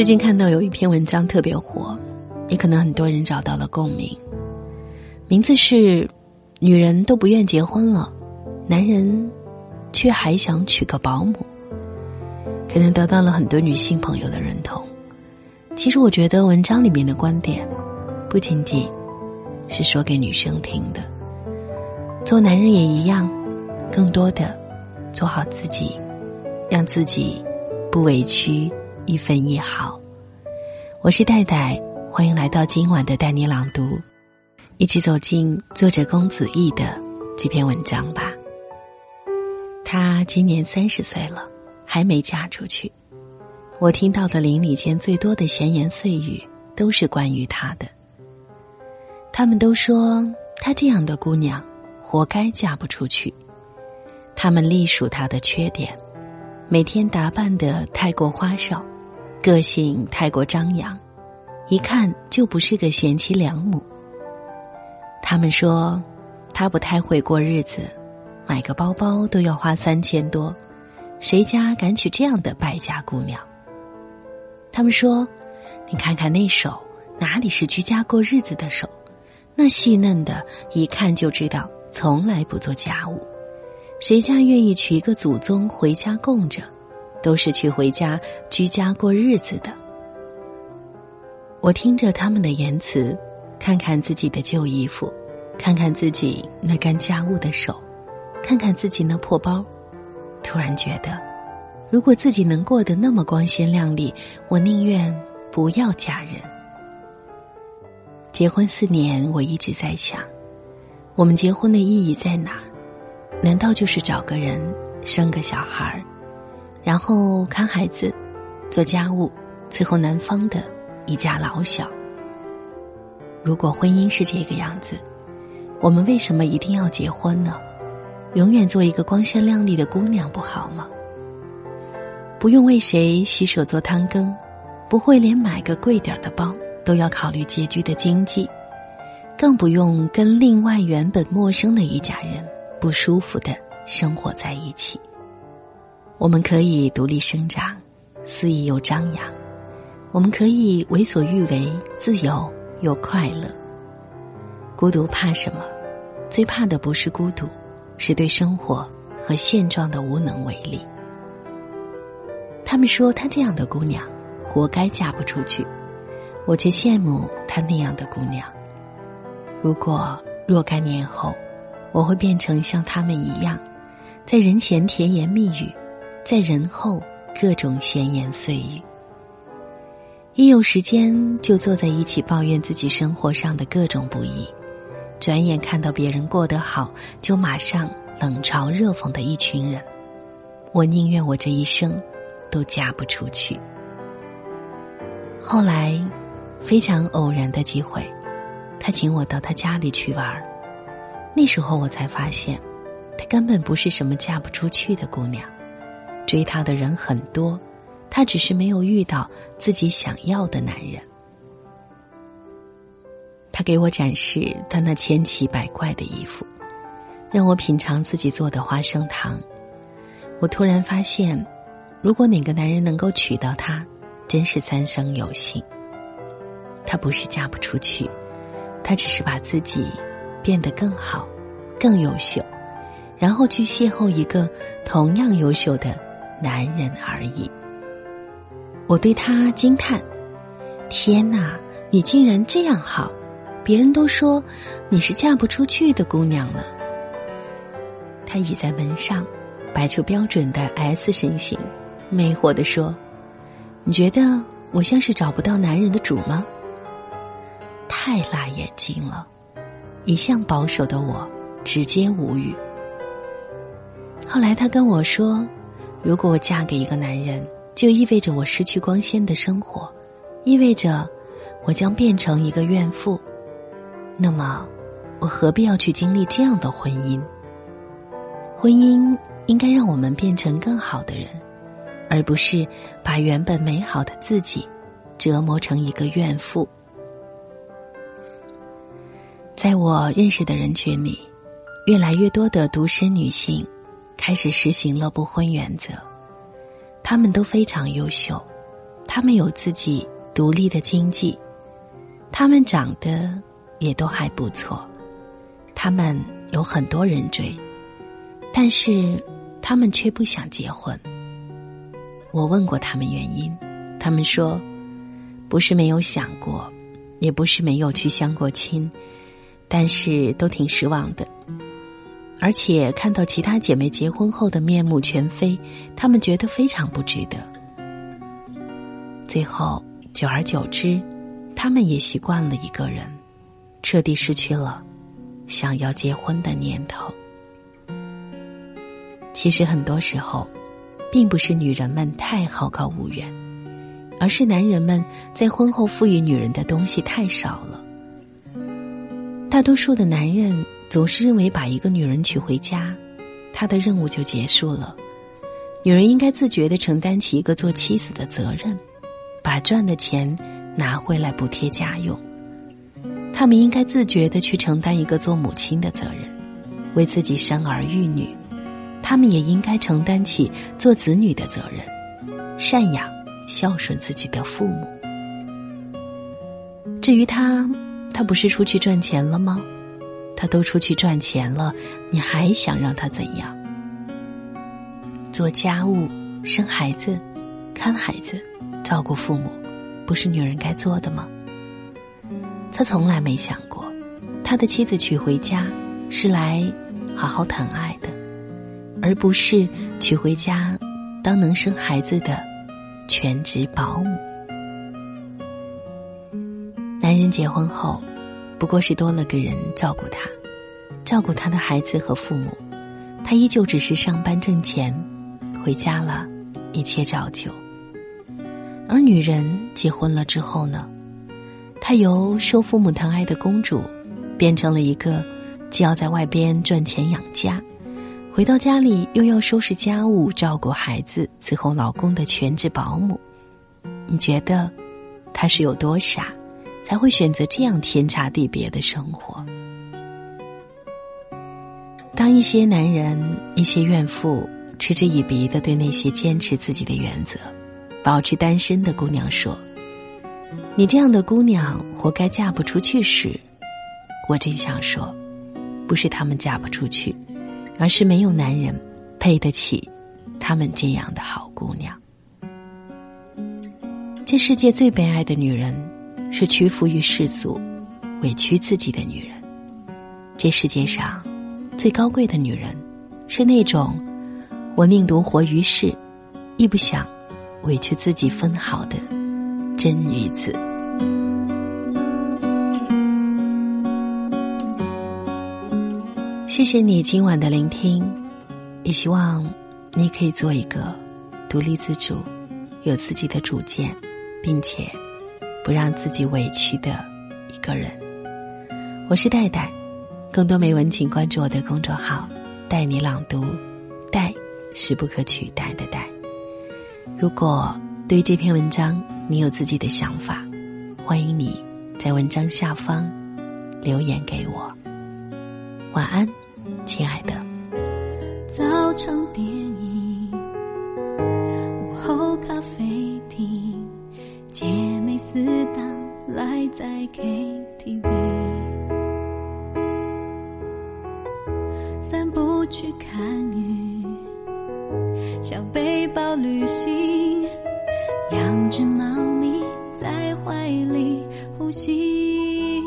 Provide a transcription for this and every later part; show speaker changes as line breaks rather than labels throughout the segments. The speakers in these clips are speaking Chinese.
最近看到有一篇文章特别火，也可能很多人找到了共鸣。名字是“女人都不愿结婚了，男人却还想娶个保姆”，可能得到了很多女性朋友的认同。其实，我觉得文章里面的观点不仅仅是说给女生听的，做男人也一样，更多的做好自己，让自己不委屈。一分一毫，我是戴戴，欢迎来到今晚的带你朗读，一起走进作者公子义的这篇文章吧。他今年三十岁了，还没嫁出去。我听到的邻里间最多的闲言碎语，都是关于他的。他们都说她这样的姑娘，活该嫁不出去。他们隶属她的缺点，每天打扮的太过花哨。个性太过张扬，一看就不是个贤妻良母。他们说，他不太会过日子，买个包包都要花三千多，谁家敢娶这样的败家姑娘？他们说，你看看那手，哪里是居家过日子的手？那细嫩的，一看就知道从来不做家务。谁家愿意娶一个祖宗回家供着？都是去回家居家过日子的。我听着他们的言辞，看看自己的旧衣服，看看自己那干家务的手，看看自己那破包，突然觉得，如果自己能过得那么光鲜亮丽，我宁愿不要嫁人。结婚四年，我一直在想，我们结婚的意义在哪儿？难道就是找个人，生个小孩儿？然后看孩子，做家务，伺候男方的一家老小。如果婚姻是这个样子，我们为什么一定要结婚呢？永远做一个光鲜亮丽的姑娘不好吗？不用为谁洗手做汤羹，不会连买个贵点的包都要考虑拮据的经济，更不用跟另外原本陌生的一家人不舒服的生活在一起。我们可以独立生长，肆意又张扬；我们可以为所欲为，自由又快乐。孤独怕什么？最怕的不是孤独，是对生活和现状的无能为力。他们说她这样的姑娘，活该嫁不出去，我却羡慕她那样的姑娘。如果若干年后，我会变成像他们一样，在人前甜言蜜语。在人后，各种闲言碎语。一有时间就坐在一起抱怨自己生活上的各种不易，转眼看到别人过得好，就马上冷嘲热讽的一群人。我宁愿我这一生都嫁不出去。后来，非常偶然的机会，他请我到他家里去玩儿。那时候我才发现，她根本不是什么嫁不出去的姑娘。追她的人很多，她只是没有遇到自己想要的男人。他给我展示他那千奇百怪的衣服，让我品尝自己做的花生糖。我突然发现，如果哪个男人能够娶到她，真是三生有幸。她不是嫁不出去，她只是把自己变得更好、更优秀，然后去邂逅一个同样优秀的。男人而已。我对他惊叹：“天哪，你竟然这样好！别人都说你是嫁不出去的姑娘了。”他倚在门上，摆出标准的 S 身形，魅惑的说：“你觉得我像是找不到男人的主吗？”太辣眼睛了！一向保守的我直接无语。后来他跟我说。如果我嫁给一个男人，就意味着我失去光鲜的生活，意味着我将变成一个怨妇。那么，我何必要去经历这样的婚姻？婚姻应该让我们变成更好的人，而不是把原本美好的自己折磨成一个怨妇。在我认识的人群里，越来越多的独身女性。开始实行了不婚原则，他们都非常优秀，他们有自己独立的经济，他们长得也都还不错，他们有很多人追，但是他们却不想结婚。我问过他们原因，他们说，不是没有想过，也不是没有去相过亲，但是都挺失望的。而且看到其他姐妹结婚后的面目全非，他们觉得非常不值得。最后，久而久之，他们也习惯了一个人，彻底失去了想要结婚的念头。其实很多时候，并不是女人们太好高骛远，而是男人们在婚后赋予女人的东西太少了。大多数的男人。总是认为把一个女人娶回家，他的任务就结束了。女人应该自觉的承担起一个做妻子的责任，把赚的钱拿回来补贴家用。他们应该自觉的去承担一个做母亲的责任，为自己生儿育女。他们也应该承担起做子女的责任，赡养、孝顺自己的父母。至于他，他不是出去赚钱了吗？他都出去赚钱了，你还想让他怎样？做家务、生孩子、看孩子、照顾父母，不是女人该做的吗？他从来没想过，他的妻子娶回家是来好好疼爱的，而不是娶回家当能生孩子的全职保姆。男人结婚后。不过是多了个人照顾他，照顾他的孩子和父母，他依旧只是上班挣钱，回家了，一切照旧。而女人结婚了之后呢，她由受父母疼爱的公主，变成了一个既要在外边赚钱养家，回到家里又要收拾家务、照顾孩子、伺候老公的全职保姆。你觉得她是有多傻？才会选择这样天差地别的生活。当一些男人、一些怨妇嗤之以鼻的对那些坚持自己的原则、保持单身的姑娘说：“你这样的姑娘活该嫁不出去。”时，我真想说，不是他们嫁不出去，而是没有男人配得起他们这样的好姑娘。这世界最悲哀的女人。是屈服于世俗、委屈自己的女人。这世界上最高贵的女人，是那种我宁独活于世，亦不想委屈自己分毫的真女子。谢谢你今晚的聆听，也希望你可以做一个独立自主、有自己的主见，并且。不让自己委屈的一个人。我是戴戴，更多美文请关注我的公众号“带你朗读”，戴是不可取代的戴。如果对于这篇文章你有自己的想法，欢迎你在文章下方留言给我。晚安，亲爱的。
早场电影，爱在 KTV，散步去看雨，小背包旅行，养只猫咪在怀里呼吸。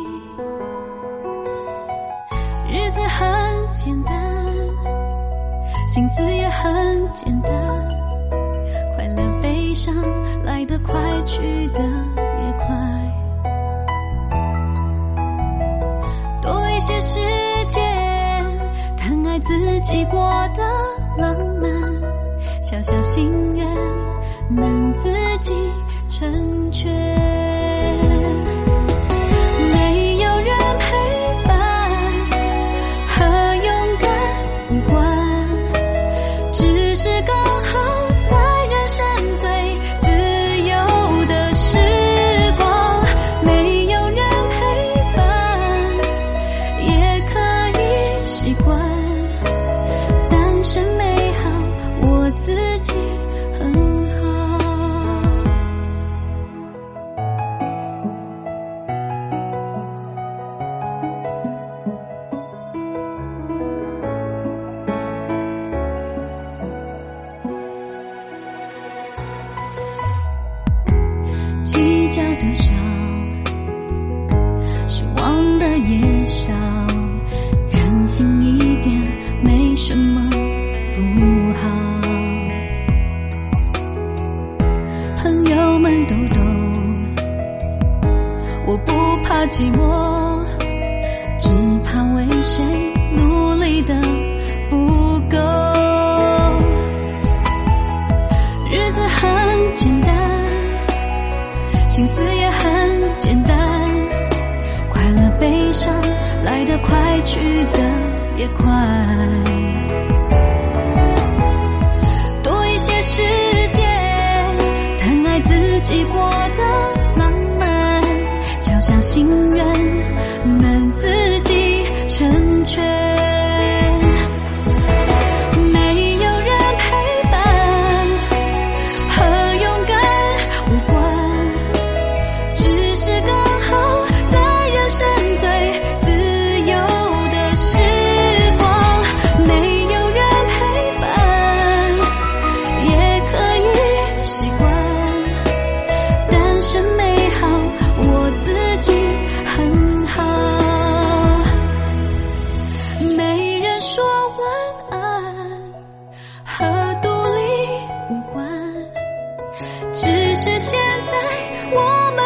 日子很简单，心思也很简单，快乐悲伤来得快去的。些时间，疼爱自己过的浪漫，小小心愿能自己成全。较的少，失望的也少，任性一点没什么不好。朋友们都懂，我不怕寂寞，只怕为谁努力的来得快，去得也快。多一些时间，疼爱自己过得浪漫，小小心愿能自只是现在我们